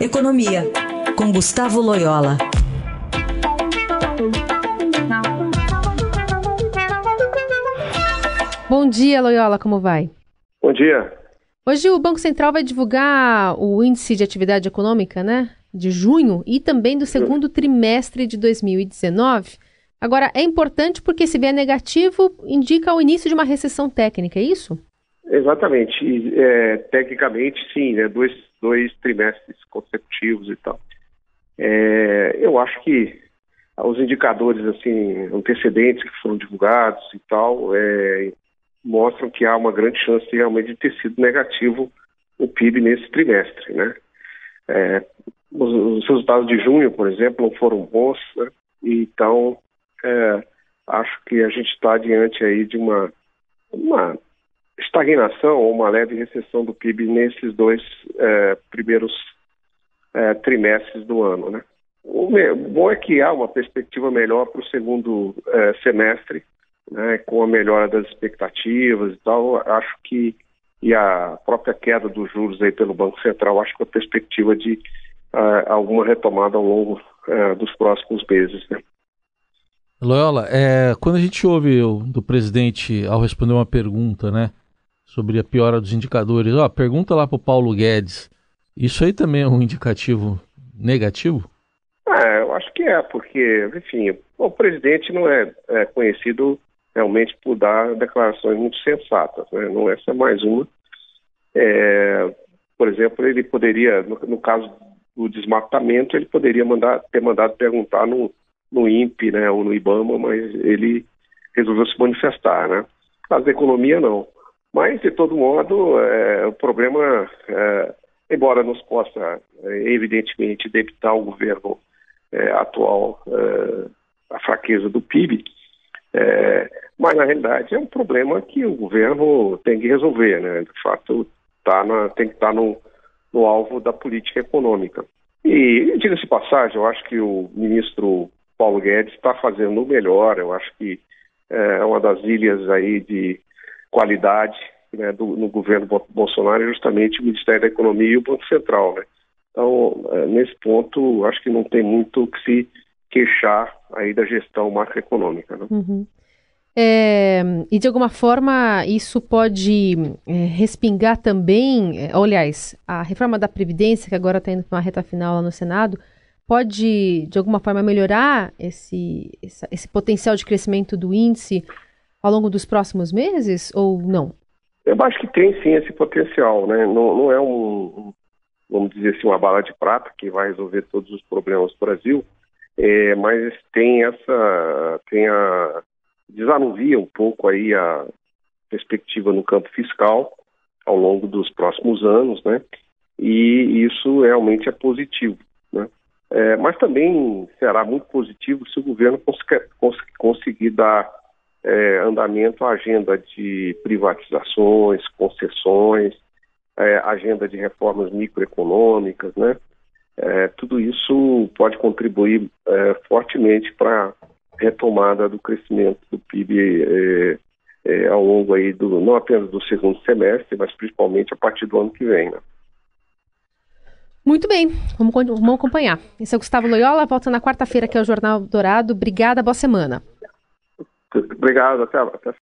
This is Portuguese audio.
Economia, com Gustavo Loyola. Bom dia, Loyola, como vai? Bom dia. Hoje o Banco Central vai divulgar o índice de atividade econômica, né? De junho e também do segundo trimestre de 2019. Agora, é importante porque se vier negativo, indica o início de uma recessão técnica, é isso? Exatamente. É, tecnicamente, sim, né? Dois, dois trimestres consecutivos e tal. É, eu acho que os indicadores assim antecedentes que foram divulgados e tal é, mostram que há uma grande chance realmente de ter sido negativo o PIB nesse trimestre, né? É, os, os, resultados de junho, por exemplo, não foram bons, né? então é, acho que a gente está diante aí de uma, uma estagnação ou uma leve recessão do PIB nesses dois é, primeiros é, trimestres do ano, né? O bom é que há uma perspectiva melhor para o segundo é, semestre, né, com a melhora das expectativas e tal. Acho que e a própria queda dos juros aí pelo Banco Central, acho que a perspectiva de uh, alguma retomada ao longo uh, dos próximos meses. Né? Loyola, é, quando a gente ouve do presidente ao responder uma pergunta, né, sobre a piora dos indicadores, ó, pergunta lá para o Paulo Guedes, isso aí também é um indicativo negativo? É, eu acho que é, porque, enfim, o presidente não é, é conhecido realmente por dar declarações muito sensatas, né? não essa é mais uma. É, por exemplo, ele poderia, no, no, caso do desmatamento, ele poderia mandar, ter mandado perguntar no, no INPE, né, ou no IBAMA, mas ele resolveu se manifestar, né? No caso da economia, não. Mas, de todo modo, é, o problema, é, embora nos possa, é, evidentemente, debitar o governo é, atual é, a fraqueza do PIB, mas na realidade é um problema que o governo tem que resolver, né? De fato, tá na, tem que estar tá no, no alvo da política econômica. E, diga-se passagem, eu acho que o ministro Paulo Guedes está fazendo o melhor, eu acho que é uma das ilhas aí de qualidade né, do, no governo Bolsonaro é justamente o Ministério da Economia e o Banco Central, né? Então, é, nesse ponto, acho que não tem muito o que se queixar aí da gestão macroeconômica. Né? Uhum. É, e de alguma forma isso pode é, respingar também, é, aliás, a reforma da Previdência, que agora está indo para uma reta final lá no Senado, pode de alguma forma melhorar esse, esse potencial de crescimento do índice ao longo dos próximos meses ou não? Eu acho que tem sim esse potencial, né? Não, não é um, vamos dizer assim, uma bala de prata que vai resolver todos os problemas do Brasil, é, mas tem essa, tem a, desanuvia um pouco aí a perspectiva no campo fiscal ao longo dos próximos anos, né? E isso realmente é positivo, né? É, mas também será muito positivo se o governo cons cons conseguir dar é, andamento agenda de privatizações, concessões, é, agenda de reformas microeconômicas, né? É, tudo isso pode contribuir é, fortemente para a retomada do crescimento do PIB é, é, ao longo aí do não apenas do segundo semestre, mas principalmente a partir do ano que vem. Né? Muito bem, vamos, vamos acompanhar. Esse é o Gustavo Loyola, volta na quarta-feira aqui ao Jornal Dourado. Obrigada, boa semana. Obrigado, até, até